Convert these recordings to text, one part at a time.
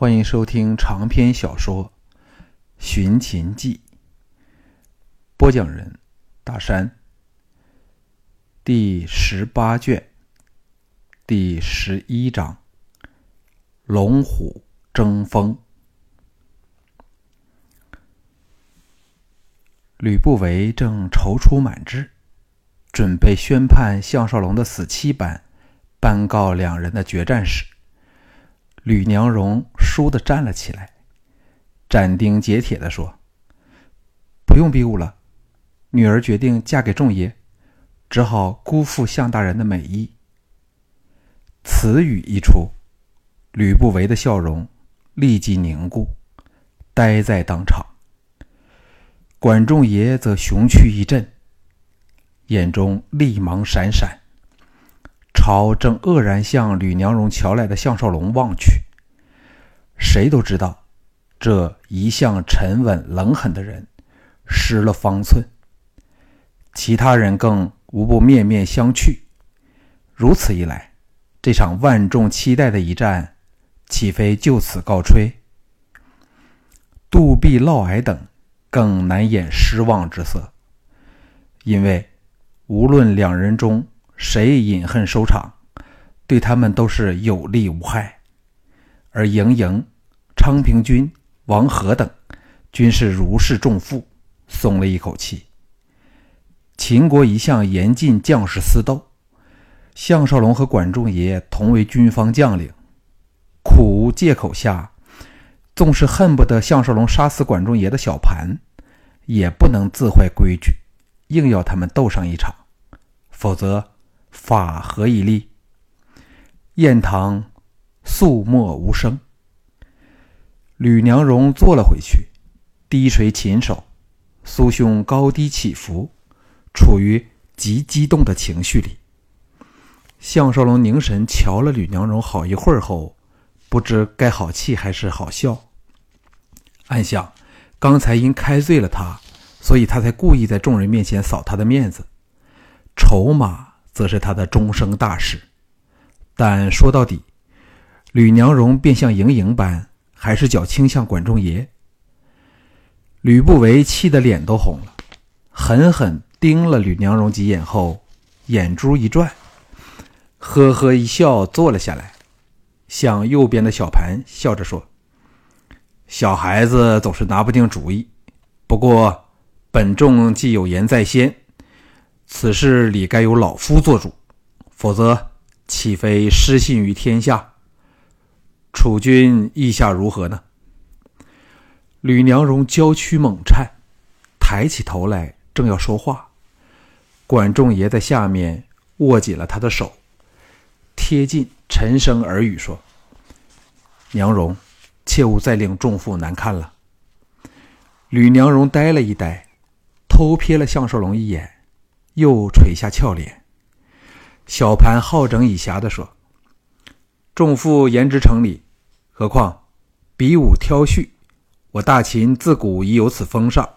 欢迎收听长篇小说《寻秦记》，播讲人：大山。第十八卷，第十一章：龙虎争锋。吕不韦正踌躇满志，准备宣判项少龙的死期般颁告两人的决战时，吕娘荣倏地站了起来，斩钉截铁地说：“不用比武了，女儿决定嫁给仲爷，只好辜负向大人的美意。”此语一出，吕不韦的笑容立即凝固，呆在当场。管仲爷则雄躯一震，眼中厉芒闪闪。朝正愕然向吕娘荣瞧来的项少龙望去，谁都知道，这一向沉稳冷狠的人失了方寸。其他人更无不面面相觑。如此一来，这场万众期待的一战，岂非就此告吹？杜弼、嫪毐等更难掩失望之色，因为无论两人中。谁饮恨收场，对他们都是有利无害。而赢赢、昌平君、王和等均是如释重负，松了一口气。秦国一向严禁将士私斗，项少龙和管仲爷同为军方将领，苦无借口下，纵是恨不得项少龙杀死管仲爷的小盘，也不能自坏规矩，硬要他们斗上一场，否则。法何以立？宴堂肃默无声。吕娘荣坐了回去，低垂琴手，酥胸高低起伏，处于极激动的情绪里。项少龙凝神瞧了吕娘荣好一会儿后，不知该好气还是好笑，暗想：刚才因开罪了他，所以他才故意在众人面前扫他的面子，筹码。则是他的终生大事，但说到底，吕娘荣便像盈盈般，还是较倾向管仲爷。吕不韦气得脸都红了，狠狠盯了吕娘荣几眼后，眼珠一转，呵呵一笑，坐了下来，向右边的小盘笑着说：“小孩子总是拿不定主意，不过本众既有言在先。”此事理该由老夫做主，否则岂非失信于天下？楚君意下如何呢？吕娘荣娇躯猛颤，抬起头来，正要说话，管仲爷在下面握紧了他的手，贴近，沉声耳语说：“娘荣，切勿再令众妇难堪了。”吕娘荣呆了一呆，偷瞥了项少龙一眼。又垂下俏脸，小盘好整以暇地说：“众妇言之成理，何况比武挑婿，我大秦自古已有此风尚。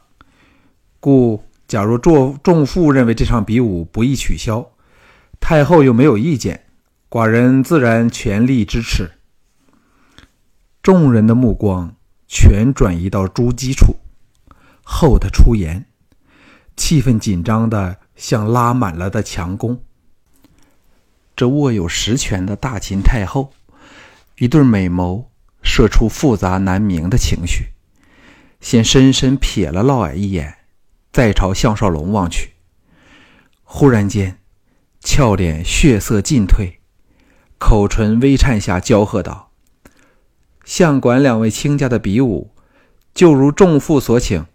故假如众众妇认为这场比武不宜取消，太后又没有意见，寡人自然全力支持。”众人的目光全转移到朱姬处，后他出言，气氛紧张的。像拉满了的强弓。这握有实权的大秦太后，一对美眸射出复杂难明的情绪，先深深瞥了嫪毐一眼，再朝项少龙望去。忽然间，俏脸血色尽退，口唇微颤下，娇喝道：“相管两位卿家的比武，就如众父所请，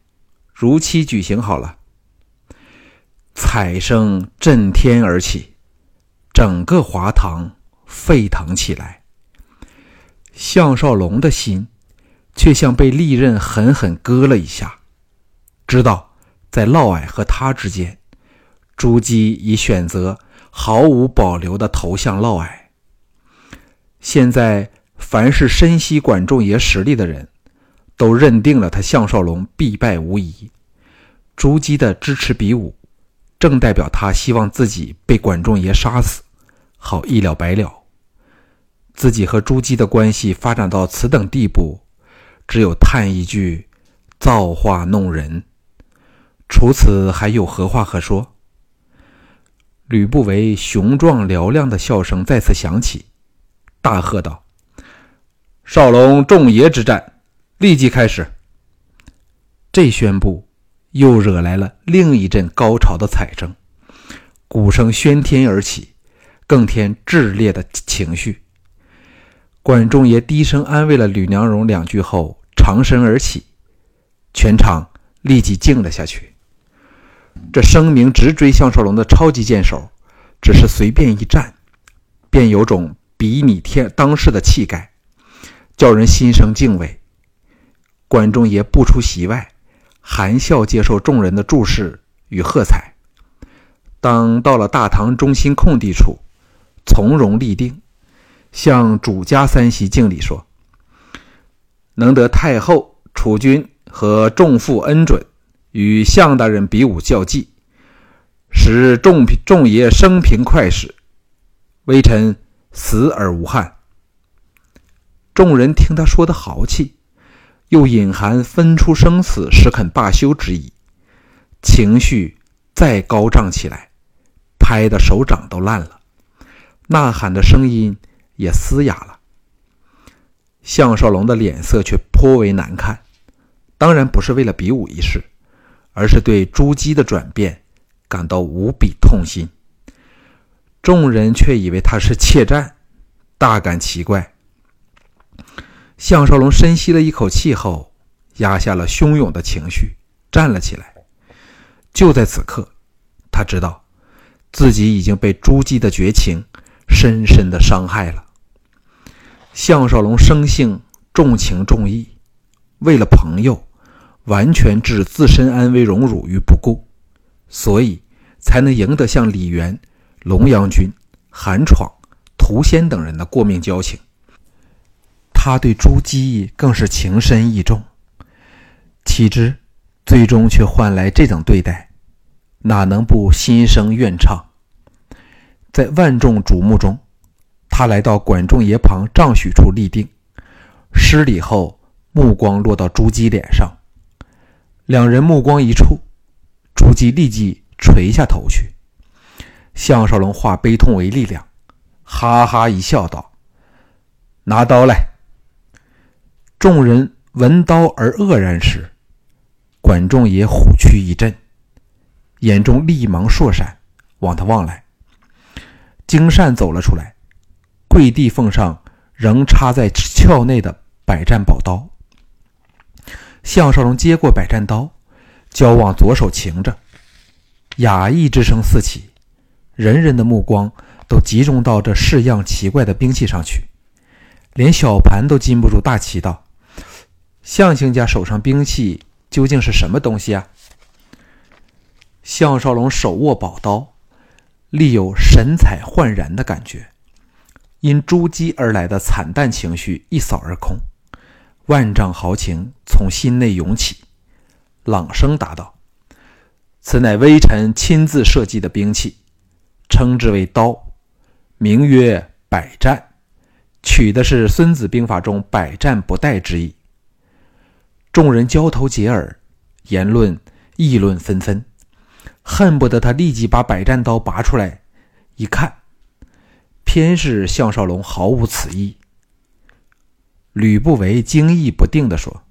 如期举行好了。”彩声震天而起，整个华堂沸腾起来。项少龙的心却像被利刃狠狠割了一下，知道在嫪毐和他之间，朱姬已选择毫无保留的投向嫪毐。现在，凡是深悉管仲爷实力的人，都认定了他项少龙必败无疑。朱姬的支持比武。正代表他希望自己被管仲爷杀死，好一了百了。自己和朱姬的关系发展到此等地步，只有叹一句“造化弄人”，除此还有何话可说？吕不韦雄壮嘹亮的笑声再次响起，大喝道：“少龙众爷之战，立即开始！”这宣布又惹来了另一阵高潮的彩声，鼓声喧天而起，更添炽烈的情绪。管仲爷低声安慰了吕娘荣两句后，长身而起，全场立即静了下去。这声名直追项少龙的超级剑手，只是随便一站，便有种比拟天当世的气概，叫人心生敬畏。管仲爷不出席外，含笑接受众人的注视与喝彩。当到了大堂中心空地处，从容立定，向主家三席敬礼说：“能得太后、储君和众父恩准。”与项大人比武较技，使众众爷生平快事，微臣死而无憾。众人听他说的豪气，又隐含分出生死时肯罢休之意，情绪再高涨起来，拍的手掌都烂了，呐喊的声音也嘶哑了。项少龙的脸色却颇为难看，当然不是为了比武一事。而是对朱姬的转变感到无比痛心。众人却以为他是怯战，大感奇怪。项少龙深吸了一口气后，压下了汹涌的情绪，站了起来。就在此刻，他知道自己已经被朱姬的绝情深深的伤害了。项少龙生性重情重义，为了朋友。完全置自身安危荣辱于不顾，所以才能赢得像李元、龙阳君、韩闯、涂仙等人的过命交情。他对朱姬更是情深意重，岂知最终却换来这等对待，哪能不心生怨怅？在万众瞩目中，他来到管仲爷旁丈许处立定，施礼后，目光落到朱姬脸上。两人目光一触，朱姬立即垂下头去。项少龙化悲痛为力量，哈哈一笑，道：“拿刀来。”众人闻刀而愕然时，管仲也虎躯一震，眼中立芒烁闪，往他望来。荆善走了出来，跪地奉上仍插在鞘内的百战宝刀。项少龙接过百战刀，交往左手擎着，雅意之声四起，人人的目光都集中到这式样奇怪的兵器上去，连小盘都禁不住大奇道：“项卿家手上兵器究竟是什么东西啊？”项少龙手握宝刀，立有神采焕然的感觉，因朱姬而来的惨淡情绪一扫而空。万丈豪情从心内涌起，朗声答道：“此乃微臣亲自设计的兵器，称之为刀，名曰百战，取的是《孙子兵法》中‘百战不殆’之意。”众人交头接耳，言论议论纷纷，恨不得他立即把百战刀拔出来一看，偏是项少龙毫无此意。吕不韦惊异不定地说：“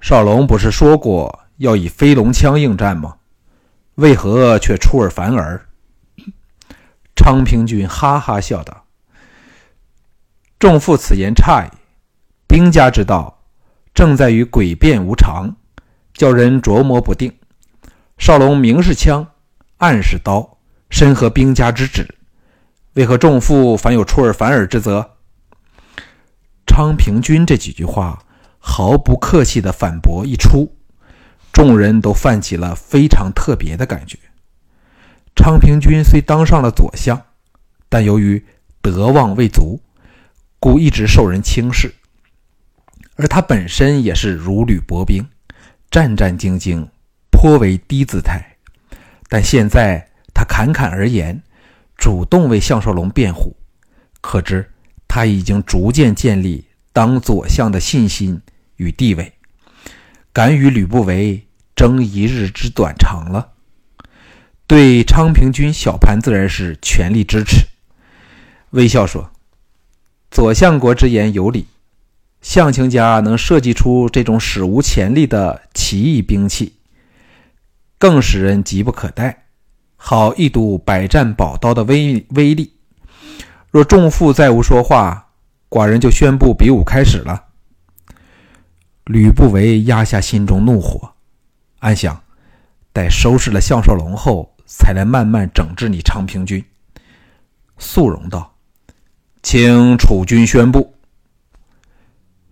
少龙不是说过要以飞龙枪应战吗？为何却出尔反尔？”昌平君哈哈笑道：“众父此言差矣。兵家之道，正在于诡辩无常，叫人琢磨不定。少龙明是枪，暗是刀，深合兵家之旨，为何众父反有出尔反尔之责？”昌平君这几句话毫不客气的反驳一出，众人都泛起了非常特别的感觉。昌平君虽当上了左相，但由于德望未足，故一直受人轻视。而他本身也是如履薄冰，战战兢兢，颇为低姿态。但现在他侃侃而言，主动为项少龙辩护，可知。他已经逐渐建立当左相的信心与地位，敢与吕不韦争一日之短长了。对昌平君小盘自然是全力支持，微笑说：“左相国之言有理，相卿家能设计出这种史无前例的奇异兵器，更使人急不可待，好一睹百战宝刀的威威力。若众父再无说话，寡人就宣布比武开始了。”吕不韦压下心中怒火，暗想：待收拾了项少龙后。才来慢慢整治你昌平君。肃容道：“请楚军宣布。”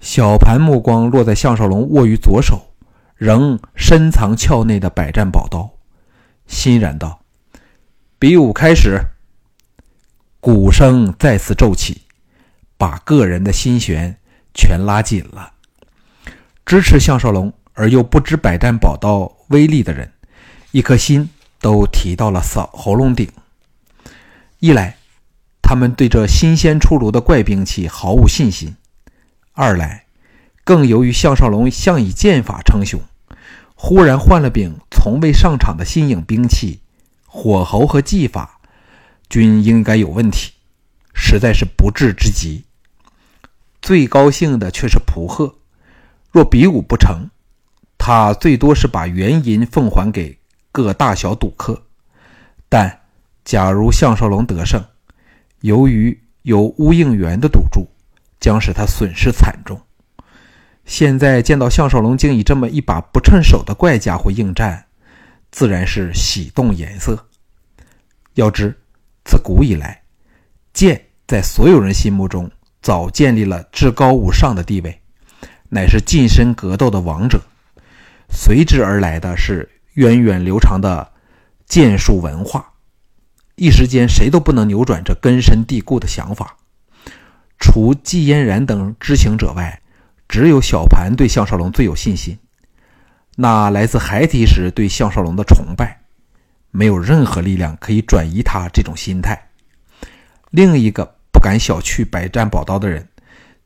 小盘目光落在项少龙握于左手、仍深藏鞘内的百战宝刀，欣然道：“比武开始。”鼓声再次骤起，把个人的心弦全拉紧了。支持项少龙而又不知百战宝刀威力的人，一颗心。都提到了嗓喉咙顶。一来，他们对这新鲜出炉的怪兵器毫无信心；二来，更由于项少龙向以剑法称雄，忽然换了柄从未上场的新颖兵器，火候和技法均应该有问题，实在是不智之极。最高兴的却是蒲贺，若比武不成，他最多是把原银奉还给。各大小赌客，但假如项少龙得胜，由于有乌应元的赌注，将使他损失惨重。现在见到项少龙竟以这么一把不趁手的怪家伙应战，自然是喜动颜色。要知自古以来，剑在所有人心目中早建立了至高无上的地位，乃是近身格斗的王者。随之而来的是。源远流长的剑术文化，一时间谁都不能扭转这根深蒂固的想法。除季嫣然等知情者外，只有小盘对项少龙最有信心。那来自孩提时对项少龙的崇拜，没有任何力量可以转移他这种心态。另一个不敢小觑百战宝刀的人，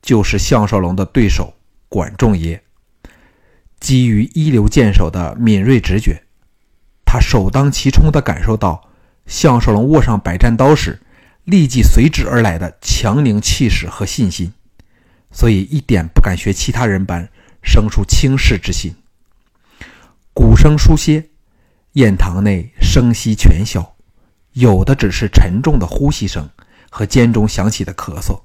就是项少龙的对手管仲爷。基于一流剑手的敏锐直觉，他首当其冲地感受到项少龙握上百战刀时，立即随之而来的强凝气势和信心，所以一点不敢学其他人般生出轻视之心。鼓声疏歇，宴堂内声息全消，有的只是沉重的呼吸声和间中响起的咳嗽。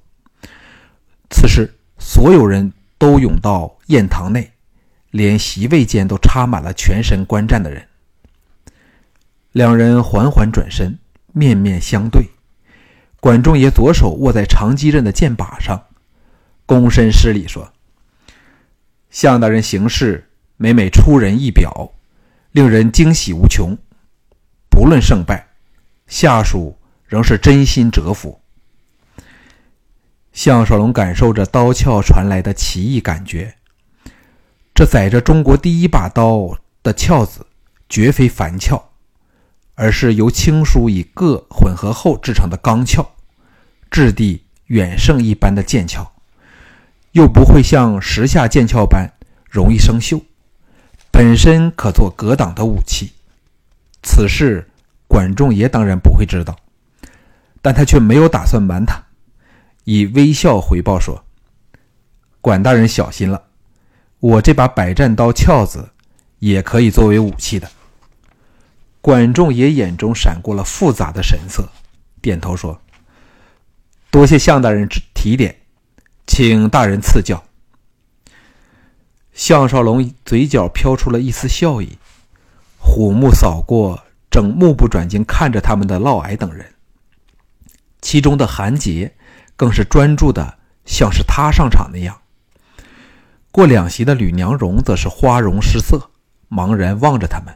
此时，所有人都涌到宴堂内。连席位间都插满了全神观战的人。两人缓缓转身，面面相对。管仲爷左手握在长戟刃的剑把上，躬身施礼说：“向大人行事每每出人意表，令人惊喜无穷。不论胜败，下属仍是真心折服。”项少龙感受着刀鞘传来的奇异感觉。这载着中国第一把刀的鞘子，绝非凡鞘，而是由青书以铬混合后制成的钢鞘，质地远胜一般的剑鞘，又不会像时下剑鞘般容易生锈，本身可做格挡的武器。此事管仲爷当然不会知道，但他却没有打算瞒他，以微笑回报说：“管大人小心了。”我这把百战刀鞘子也可以作为武器的。管仲也眼中闪过了复杂的神色，点头说：“多谢向大人提点，请大人赐教。”项少龙嘴角飘出了一丝笑意，虎目扫过，正目不转睛看着他们的嫪毐等人，其中的韩杰更是专注的，像是他上场那样。过两席的吕娘荣则是花容失色，茫然望着他们。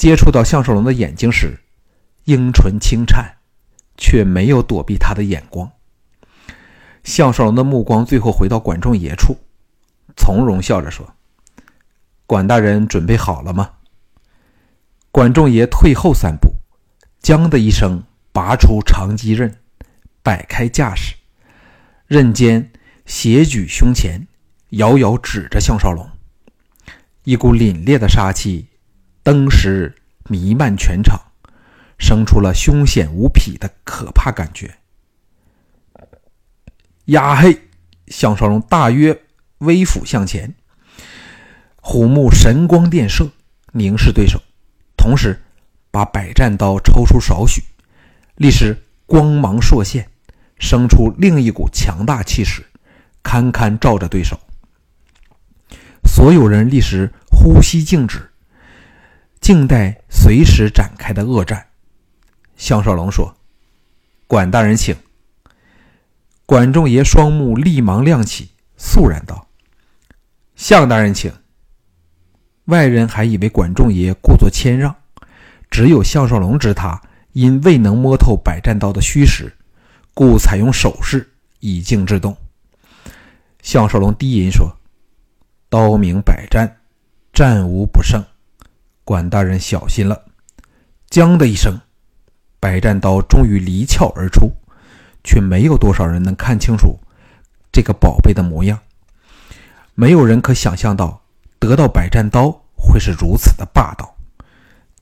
接触到项少龙的眼睛时，樱唇轻颤，却没有躲避他的眼光。项少龙的目光最后回到管仲爷处，从容笑着说：“管大人准备好了吗？”管仲爷退后三步，将的一声拔出长戟刃，摆开架势，刃尖斜举胸前，遥遥指着项少龙。一股凛冽的杀气登时弥漫全场，生出了凶险无匹的可怕感觉。呀嘿！项少龙大约微俯向前，虎目神光电射，凝视对手，同时把百战刀抽出少许，立时光芒烁现，生出另一股强大气势，堪堪照着对手。所有人立时呼吸静止，静待随时展开的恶战。项少龙说：“管大人，请。”管仲爷双目立芒亮起，肃然道：“向大人请。”外人还以为管仲爷故作谦让，只有项少龙知他因未能摸透百战刀的虚实，故采用手势以静制动。项少龙低吟说：“刀名百战，战无不胜，管大人小心了。”将的一声，百战刀终于离鞘而出。却没有多少人能看清楚这个宝贝的模样。没有人可想象到得到百战刀会是如此的霸道。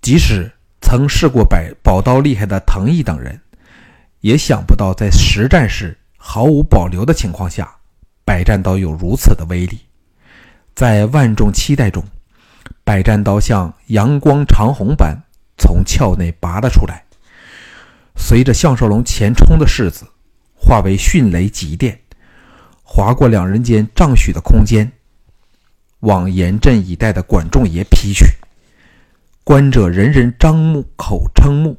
即使曾试过百宝刀厉害的藤毅等人，也想不到在实战时毫无保留的情况下，百战刀有如此的威力。在万众期待中，百战刀像阳光长虹般从鞘内拔了出来。随着项少龙前冲的势子，化为迅雷急电，划过两人间丈许的空间，往严阵以待的管仲爷劈去。观者人人张目口称目，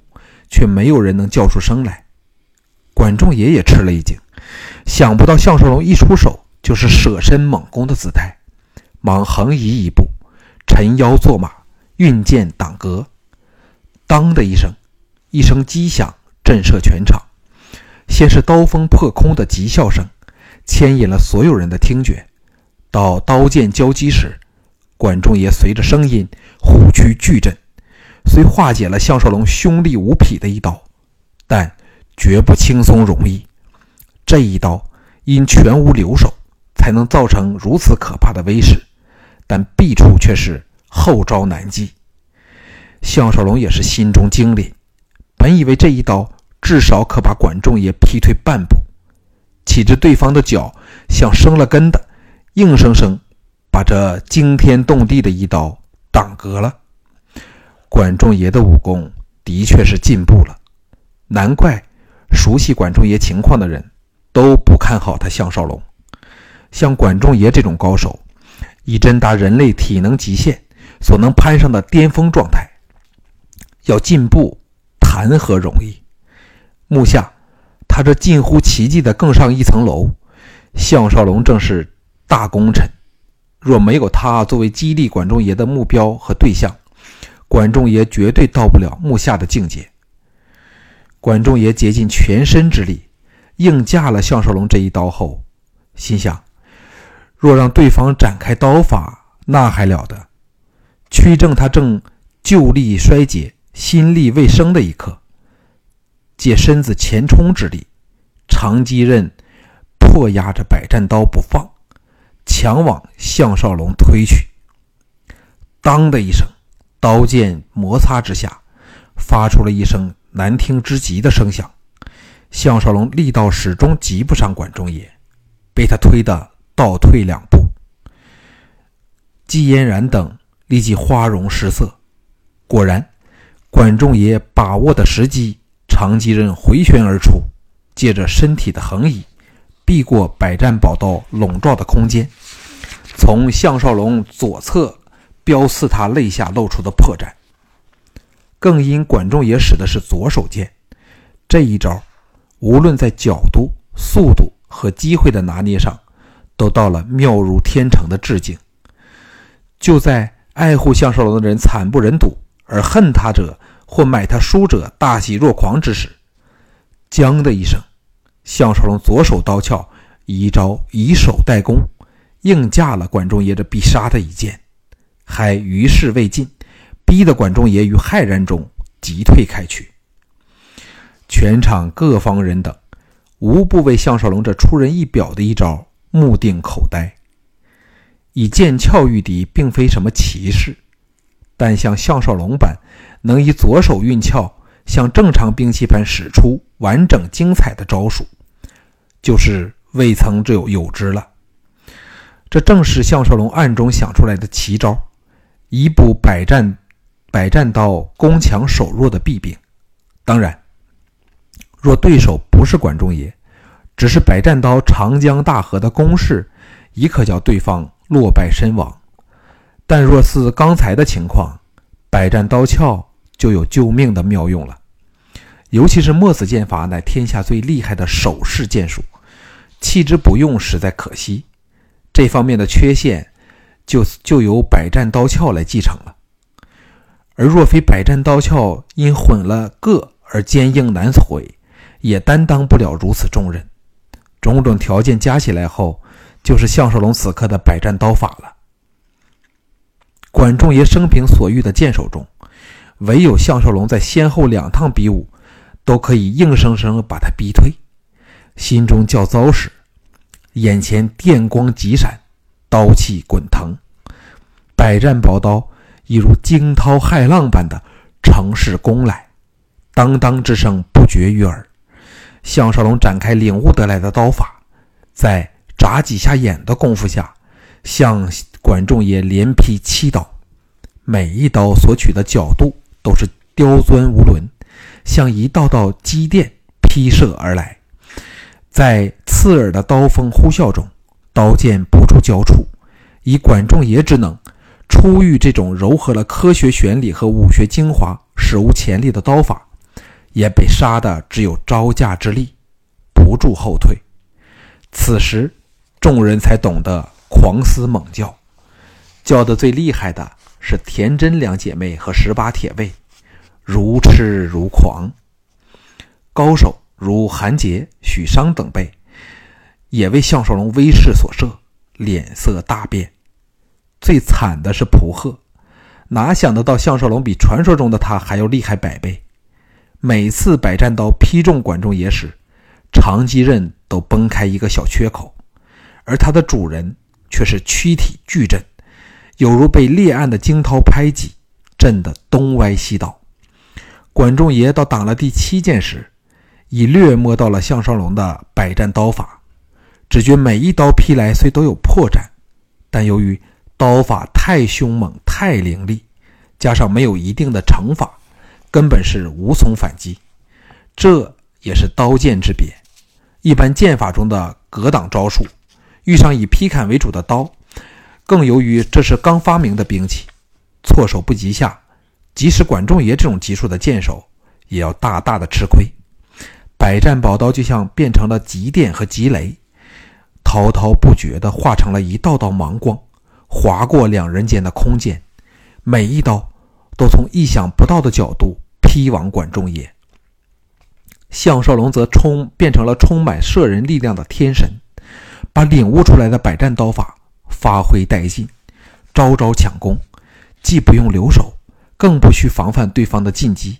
却没有人能叫出声来。管仲爷也吃了一惊，想不到项少龙一出手就是舍身猛攻的姿态，忙横移一步，沉腰坐马，运剑挡格。当的一声，一声击响。震慑全场，先是刀锋破空的急笑声，牵引了所有人的听觉。到刀剑交击时，管仲爷随着声音虎躯巨震，虽化解了项少龙凶力无匹的一刀，但绝不轻松容易。这一刀因全无留手，才能造成如此可怕的威势，但弊处却是后招难继。项少龙也是心中惊凛，本以为这一刀。至少可把管仲爷劈退半步，岂知对方的脚像生了根的，硬生生把这惊天动地的一刀挡隔了。管仲爷的武功的确是进步了，难怪熟悉管仲爷情况的人都不看好他项少龙。像管仲爷这种高手，以真达人类体能极限所能攀上的巅峰状态，要进步谈何容易？目下，他这近乎奇迹的更上一层楼，项少龙正是大功臣。若没有他作为激励管仲爷的目标和对象，管仲爷绝对到不了目下的境界。管仲爷竭尽全身之力，硬架了项少龙这一刀后，心想：若让对方展开刀法，那还了得？屈正他正旧力衰竭、心力未生的一刻。借身子前冲之力，长戟刃迫压着百战刀不放，强往项少龙推去。当的一声，刀剑摩擦之下，发出了一声难听之极的声响。项少龙力道始终及不上管仲爷，被他推的倒退两步。季嫣然等立即花容失色。果然，管仲爷把握的时机。长戟刃回旋而出，借着身体的横移，避过百战宝刀笼罩的空间，从项少龙左侧标刺他肋下露出的破绽。更因管仲也使的是左手剑，这一招无论在角度、速度和机会的拿捏上，都到了妙如天成的致敬。就在爱护项少龙的人惨不忍睹，而恨他者。或买他书者大喜若狂之时，将的一声，项少龙左手刀鞘一招以手代攻，硬架了管仲爷这必杀的一剑，还余事未尽，逼得管仲爷于骇然中急退开去。全场各方人等无不为项少龙这出人意表的一招目定口呆。以剑鞘御敌，并非什么奇事，但像项少龙般能以左手运鞘，像正常兵器般使出完整精彩的招数，就是未曾只有有之了。这正是项少龙暗中想出来的奇招，以补百战百战刀攻强守弱的弊病。当然，若对手不是管仲爷，只是百战刀长江大河的攻势，已可叫对方。落败身亡，但若似刚才的情况，百战刀鞘就有救命的妙用了。尤其是墨子剑法乃天下最厉害的手势剑术，弃之不用实在可惜。这方面的缺陷，就就由百战刀鞘来继承了。而若非百战刀鞘因混了个而坚硬难毁，也担当不了如此重任。种种条件加起来后。就是项少龙此刻的百战刀法了。管仲爷生平所遇的剑手中，唯有项少龙在先后两趟比武，都可以硬生生把他逼退。心中较糟时，眼前电光急闪，刀气滚腾，百战宝刀一如惊涛骇浪般的乘势攻来，当当之声不绝于耳。项少龙展开领悟得来的刀法，在。眨几下眼的功夫下，向管仲爷连劈七刀，每一刀所取的角度都是刁钻无伦，像一道道机电劈射而来。在刺耳的刀锋呼啸中，刀剑不住交触。以管仲爷之能，初遇这种糅合了科学玄理和武学精华、史无前例的刀法，也被杀的只有招架之力，不住后退。此时。众人才懂得狂嘶猛叫，叫得最厉害的是田真两姐妹和十八铁卫，如痴如狂。高手如韩杰、许商等辈，也为项少龙威势所慑，脸色大变。最惨的是蒲鹤，哪想得到项少龙比传说中的他还要厉害百倍？每次百战刀劈中管仲爷时，长戟刃都崩开一个小缺口。而它的主人却是躯体巨震，有如被裂岸的惊涛拍击，震得东歪西倒。管仲爷到挡了第七剑时，已略摸到了项少龙的百战刀法，只觉每一刀劈来虽都有破绽，但由于刀法太凶猛、太凌厉，加上没有一定的惩罚，根本是无从反击。这也是刀剑之别。一般剑法中的格挡招数。遇上以劈砍为主的刀，更由于这是刚发明的兵器，措手不及下，即使管仲爷这种级数的剑手，也要大大的吃亏。百战宝刀就像变成了极电和极雷，滔滔不绝地化成了一道道芒光，划过两人间的空间，每一刀都从意想不到的角度劈往管仲爷。项少龙则充变成了充满摄人力量的天神。把领悟出来的百战刀法发挥殆尽，招招抢攻，既不用留手，更不需防范对方的进击。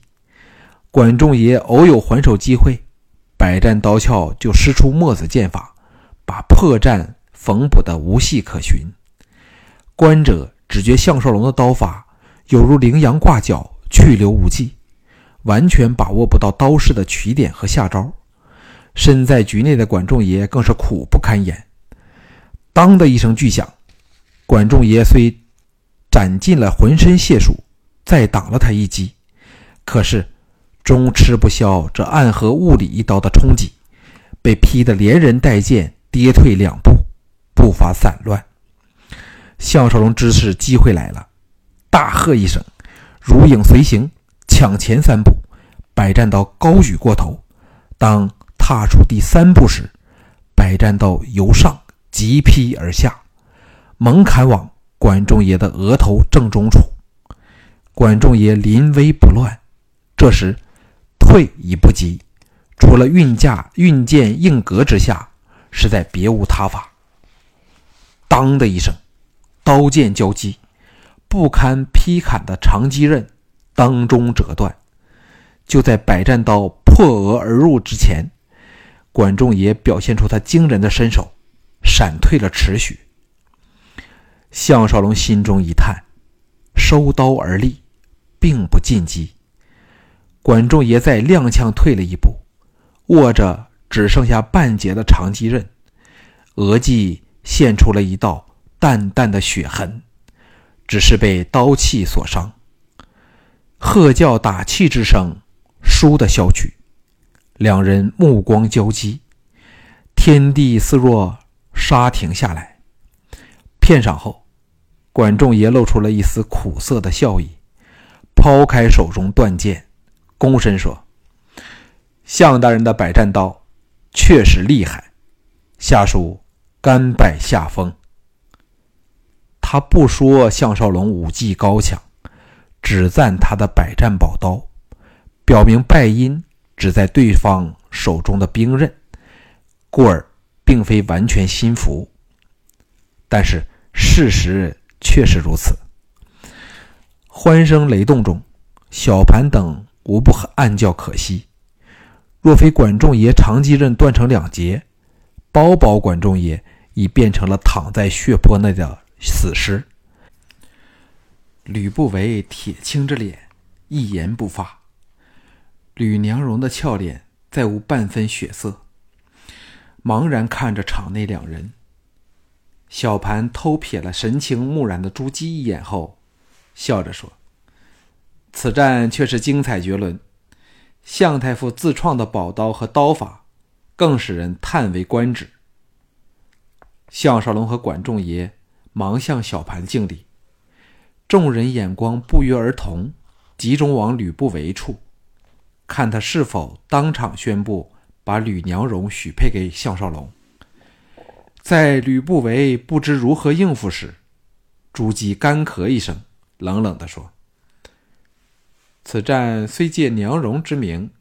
管仲爷偶有还手机会，百战刀鞘就施出墨子剑法，把破绽缝补得无隙可寻。观者只觉项少龙的刀法有如羚羊挂角，去留无迹，完全把握不到刀式的起点和下招。身在局内的管仲爷更是苦不堪言。当的一声巨响，管仲爷虽斩尽了浑身解数，再挡了他一击，可是终吃不消这暗合物理一刀的冲击，被劈得连人带剑跌退两步，步伐散乱。项少龙知是机会来了，大喝一声，如影随形，抢前三步，百战刀高举过头，当。踏出第三步时，百战刀由上急劈而下，猛砍往管仲爷的额头正中处。管仲爷临危不乱，这时退已不及，除了运架运剑硬格之下，实在别无他法。当的一声，刀剑交击，不堪劈砍的长戟刃当中折断。就在百战刀破额而入之前。管仲爷表现出他惊人的身手，闪退了尺许。项少龙心中一叹，收刀而立，并不进击。管仲爷在踉跄退了一步，握着只剩下半截的长戟刃，额际现出了一道淡淡的血痕，只是被刀气所伤。喝叫打气之声倏地消去，两人目光交击，天地似若刹停下来。片晌后，管仲爷露出了一丝苦涩的笑意，抛开手中断剑。躬身说：“项大人的百战刀确实厉害，下属甘拜下风。”他不说项少龙武技高强，只赞他的百战宝刀，表明败因只在对方手中的兵刃，故而并非完全心服。但是事实确实如此。欢声雷动中，小盘等。无不暗叫可惜。若非管仲爷长戟刃断成两截，包保管仲爷已变成了躺在血泊内的死尸。吕不韦铁青着脸，一言不发。吕娘荣的俏脸再无半分血色，茫然看着场内两人。小盘偷瞥了神情木然的朱姬一眼后，笑着说。此战却是精彩绝伦，向太傅自创的宝刀和刀法，更使人叹为观止。项少龙和管仲爷忙向小盘敬礼，众人眼光不约而同，集中往吕不韦处，看他是否当场宣布把吕娘荣许配给项少龙。在吕不韦不知如何应付时，朱姬干咳一声，冷冷地说。此战虽借娘荣之名，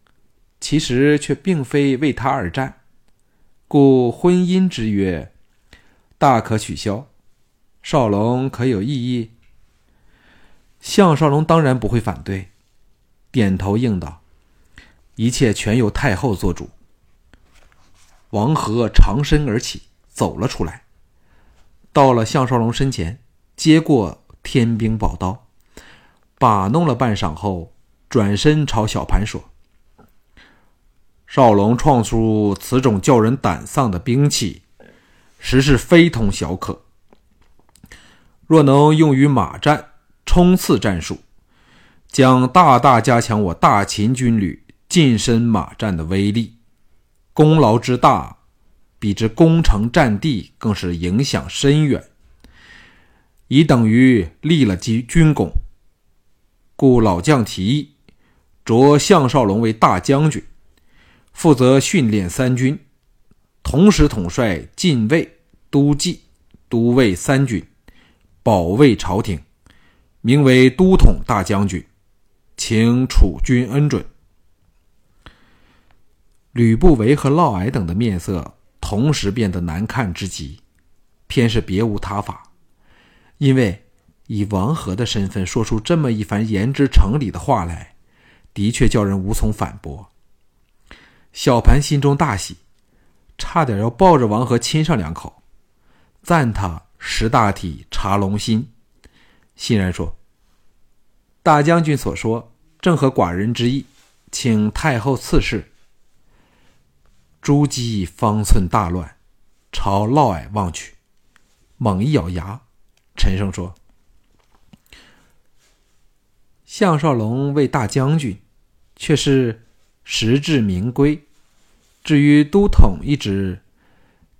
其实却并非为他而战，故婚姻之约大可取消。少龙可有异议？项少龙当然不会反对，点头应道：“一切全由太后做主。”王和长身而起，走了出来，到了项少龙身前，接过天兵宝刀，把弄了半晌后。转身朝小盘说：“少龙创出此种叫人胆丧的兵器，实是非同小可。若能用于马战、冲刺战术，将大大加强我大秦军旅近身马战的威力，功劳之大，比之攻城占地更是影响深远，已等于立了军军功。故老将提议。”擢项少龙为大将军，负责训练三军，同时统帅禁卫、都记、都尉三军，保卫朝廷，名为都统大将军，请楚君恩准。吕不韦和嫪毐等的面色同时变得难看之极，偏是别无他法，因为以王和的身份说出这么一番言之成理的话来。的确叫人无从反驳。小盘心中大喜，差点要抱着王和亲上两口，赞他识大体、察龙心。欣然说：“大将军所说正合寡人之意，请太后赐示。”朱姬方寸大乱，朝嫪毐望去，猛一咬牙，沉声说：“项少龙为大将军。”却是实至名归。至于都统一职，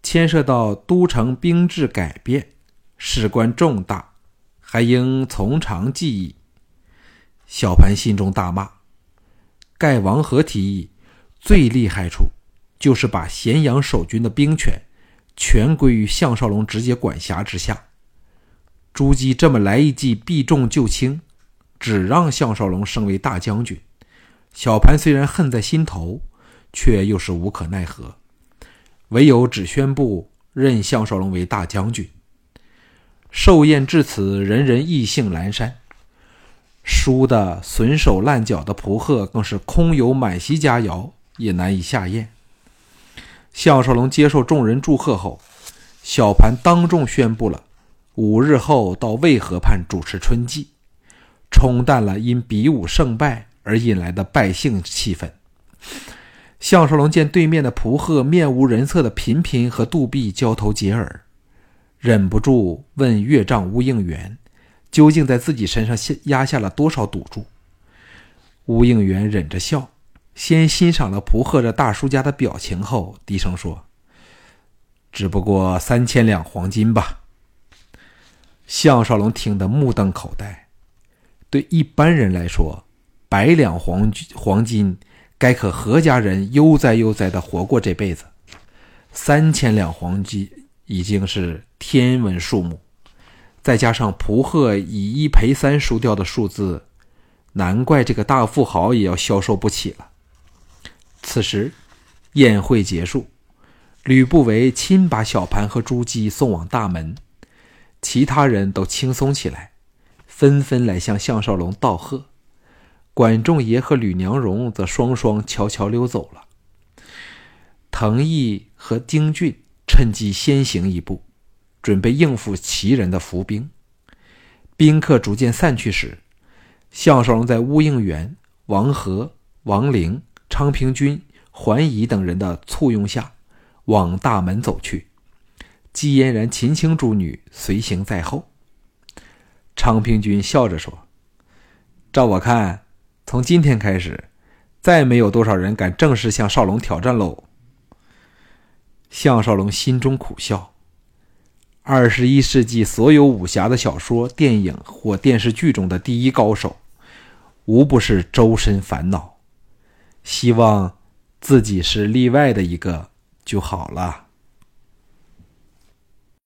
牵涉到都城兵制改变，事关重大，还应从长计议。小盘心中大骂：盖王和提议最厉害处，就是把咸阳守军的兵权全归于项少龙直接管辖之下。朱姬这么来一计避重就轻，只让项少龙升为大将军。小盘虽然恨在心头，却又是无可奈何，唯有只宣布任项少龙为大将军。寿宴至此，人人意兴阑珊，输得损手烂脚的蒲贺更是空有满席佳肴，也难以下咽。项少龙接受众人祝贺后，小盘当众宣布了五日后到渭河畔主持春祭，冲淡了因比武胜败而引来的败兴气氛。项少龙见对面的蒲鹤面无人色的频频和杜壁交头接耳，忍不住问岳丈乌应元：“究竟在自己身上下压下了多少赌注？”乌应元忍着笑，先欣赏了蒲鹤这大叔家的表情后，低声说：“只不过三千两黄金吧。”项少龙听得目瞪口呆。对一般人来说，百两黄黄金。该可何家人悠哉悠哉的活过这辈子，三千两黄金已经是天文数目，再加上蒲鹤以一赔三输掉的数字，难怪这个大富豪也要消受不起了。此时，宴会结束，吕不韦亲把小盘和朱姬送往大门，其他人都轻松起来，纷纷来向项少龙道贺。管仲爷和吕娘荣则双双悄悄溜走了。滕毅和丁俊趁机先行一步，准备应付齐人的伏兵。宾客逐渐散去时，项少龙在乌应元、王和、王陵、昌平君、桓仪等人的簇拥下，往大门走去。姬嫣然、秦青诸女随行在后。昌平君笑着说：“照我看。”从今天开始，再没有多少人敢正式向少龙挑战喽。项少龙心中苦笑。二十一世纪所有武侠的小说、电影或电视剧中的第一高手，无不是周身烦恼。希望自己是例外的一个就好了。